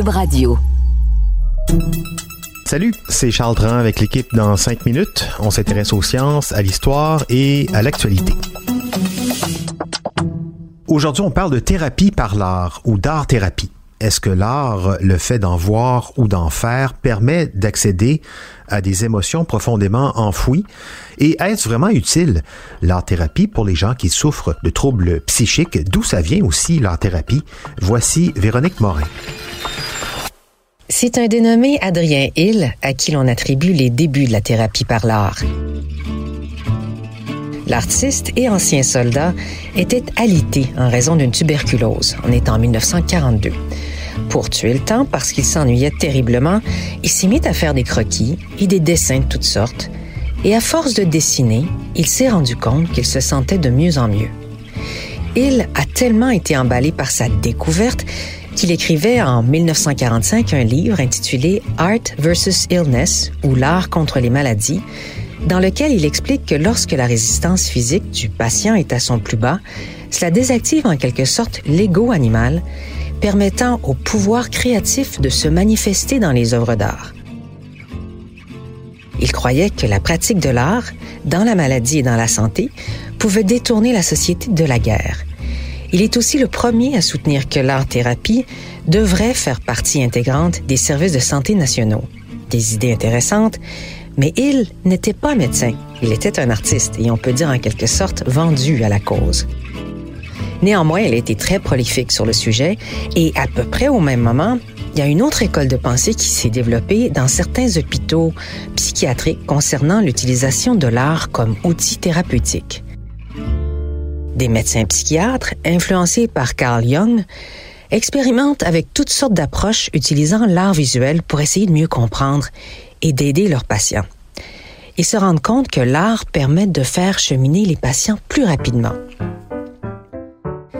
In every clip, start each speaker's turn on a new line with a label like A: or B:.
A: Radio.
B: Salut, c'est Charles Dran avec l'équipe dans 5 minutes. On s'intéresse aux sciences, à l'histoire et à l'actualité. Aujourd'hui, on parle de thérapie par l'art ou d'art-thérapie. Est-ce que l'art, le fait d'en voir ou d'en faire, permet d'accéder à des émotions profondément enfouies? Et est-ce vraiment utile, l'art-thérapie, pour les gens qui souffrent de troubles psychiques? D'où ça vient aussi, l'art-thérapie? Voici Véronique Morin.
C: C'est un dénommé Adrien Hill à qui l'on attribue les débuts de la thérapie par l'art. L'artiste et ancien soldat était alité en raison d'une tuberculose. On est en 1942. Pour tuer le temps, parce qu'il s'ennuyait terriblement, il s'est mis à faire des croquis et des dessins de toutes sortes. Et à force de dessiner, il s'est rendu compte qu'il se sentait de mieux en mieux. Hill a tellement été emballé par sa découverte qu'il écrivait en 1945 un livre intitulé Art versus Illness ou l'art contre les maladies, dans lequel il explique que lorsque la résistance physique du patient est à son plus bas, cela désactive en quelque sorte l'ego animal, permettant au pouvoir créatif de se manifester dans les œuvres d'art. Il croyait que la pratique de l'art, dans la maladie et dans la santé, pouvait détourner la société de la guerre. Il est aussi le premier à soutenir que l'art-thérapie devrait faire partie intégrante des services de santé nationaux. Des idées intéressantes, mais il n'était pas médecin. Il était un artiste et on peut dire en quelque sorte vendu à la cause. Néanmoins, il a été très prolifique sur le sujet et à peu près au même moment, il y a une autre école de pensée qui s'est développée dans certains hôpitaux psychiatriques concernant l'utilisation de l'art comme outil thérapeutique. Des médecins psychiatres, influencés par Carl Jung, expérimentent avec toutes sortes d'approches utilisant l'art visuel pour essayer de mieux comprendre et d'aider leurs patients. Ils se rendent compte que l'art permet de faire cheminer les patients plus rapidement.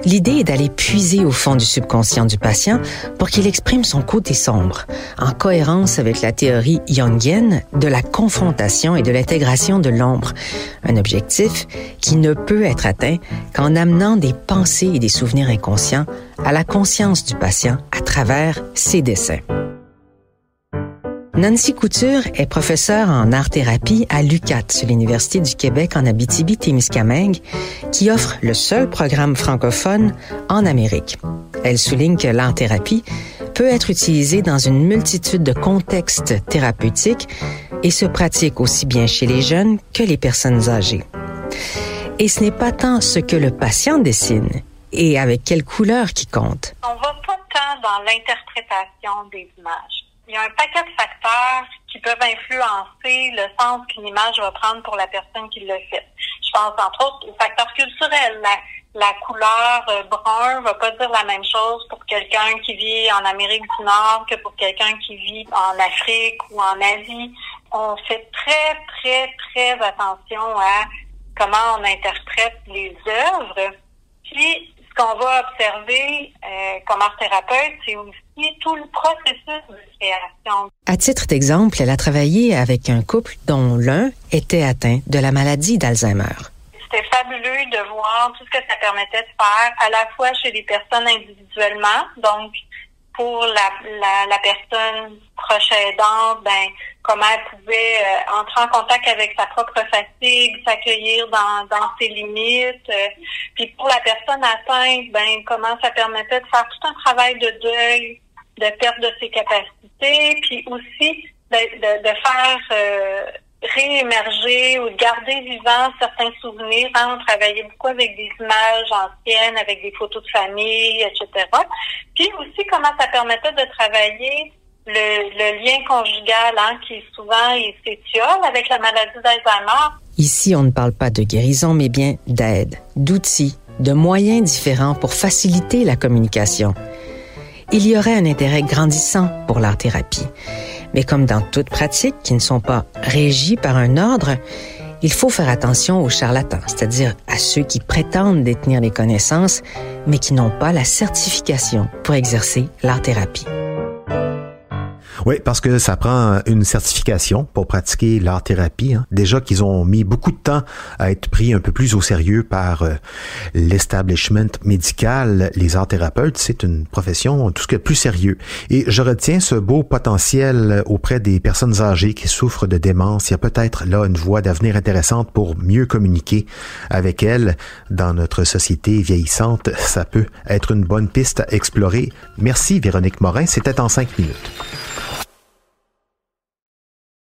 C: L'idée est d'aller puiser au fond du subconscient du patient pour qu'il exprime son côté sombre, en cohérence avec la théorie jungienne de la confrontation et de l'intégration de l'ombre, un objectif qui ne peut être atteint qu'en amenant des pensées et des souvenirs inconscients à la conscience du patient à travers ses dessins. Nancy Couture est professeure en art-thérapie à l'UCAT, l'Université du Québec en Abitibi-Témiscamingue, qui offre le seul programme francophone en Amérique. Elle souligne que l'art-thérapie peut être utilisée dans une multitude de contextes thérapeutiques et se pratique aussi bien chez les jeunes que les personnes âgées. Et ce n'est pas tant ce que le patient dessine et avec quelle couleur qui compte.
D: On va pas tant dans l'interprétation des images il y a un paquet de facteurs qui peuvent influencer le sens qu'une image va prendre pour la personne qui le fait. Je pense entre autres aux facteurs culturels. La, la couleur euh, brun va pas dire la même chose pour quelqu'un qui vit en Amérique du Nord que pour quelqu'un qui vit en Afrique ou en Asie. On fait très, très, très attention à comment on interprète les œuvres. Puis, ce qu'on va observer euh, comme art thérapeute, c'est aussi tout le processus de création.
C: À titre d'exemple, elle a travaillé avec un couple dont l'un était atteint de la maladie d'Alzheimer.
D: C'était fabuleux de voir tout ce que ça permettait de faire, à la fois chez les personnes individuellement, donc pour la, la, la personne proche aidante, ben, comment elle pouvait euh, entrer en contact avec sa propre fatigue, s'accueillir dans, dans ses limites. Euh, puis pour la personne atteinte, ben, comment ça permettait de faire tout un travail de deuil, de perte de ses capacités, puis aussi de, de, de faire euh, réémerger ou de garder vivant certains souvenirs. Hein. On travaillait beaucoup avec des images anciennes, avec des photos de famille, etc. Puis aussi comment ça permettait de travailler le, lien conjugal hein, qui souvent s'étiole avec la maladie d'Alzheimer.
C: Ici, on ne parle pas de guérison, mais bien d'aide, d'outils, de moyens différents pour faciliter la communication. il y aurait un intérêt grandissant pour l'art-thérapie. Mais comme dans toute pratique qui ne sont pas régies par un ordre, il faut faire attention aux charlatans, c'est-à-dire à ceux qui prétendent détenir les connaissances, mais qui n'ont pas la certification pour exercer l'art-thérapie.
B: Oui, parce que ça prend une certification pour pratiquer l'art-thérapie. Hein. Déjà qu'ils ont mis beaucoup de temps à être pris un peu plus au sérieux par euh, l'establishment médical, les art-thérapeutes, c'est une profession tout ce qui est plus sérieux. Et je retiens ce beau potentiel auprès des personnes âgées qui souffrent de démence. Il y a peut-être là une voie d'avenir intéressante pour mieux communiquer avec elles dans notre société vieillissante. Ça peut être une bonne piste à explorer. Merci Véronique Morin, c'était en cinq minutes.